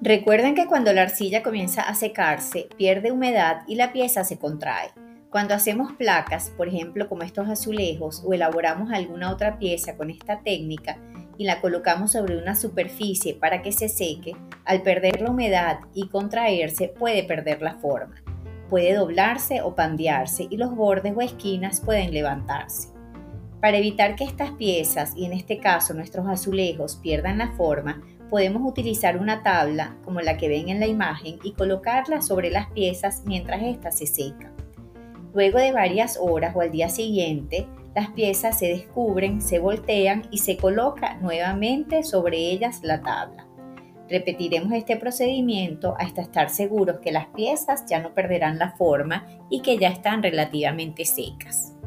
Recuerden que cuando la arcilla comienza a secarse, pierde humedad y la pieza se contrae. Cuando hacemos placas, por ejemplo como estos azulejos, o elaboramos alguna otra pieza con esta técnica y la colocamos sobre una superficie para que se seque, al perder la humedad y contraerse puede perder la forma. Puede doblarse o pandearse y los bordes o esquinas pueden levantarse. Para evitar que estas piezas, y en este caso nuestros azulejos, pierdan la forma, podemos utilizar una tabla como la que ven en la imagen y colocarla sobre las piezas mientras éstas se secan. Luego de varias horas o al día siguiente, las piezas se descubren, se voltean y se coloca nuevamente sobre ellas la tabla. Repetiremos este procedimiento hasta estar seguros que las piezas ya no perderán la forma y que ya están relativamente secas.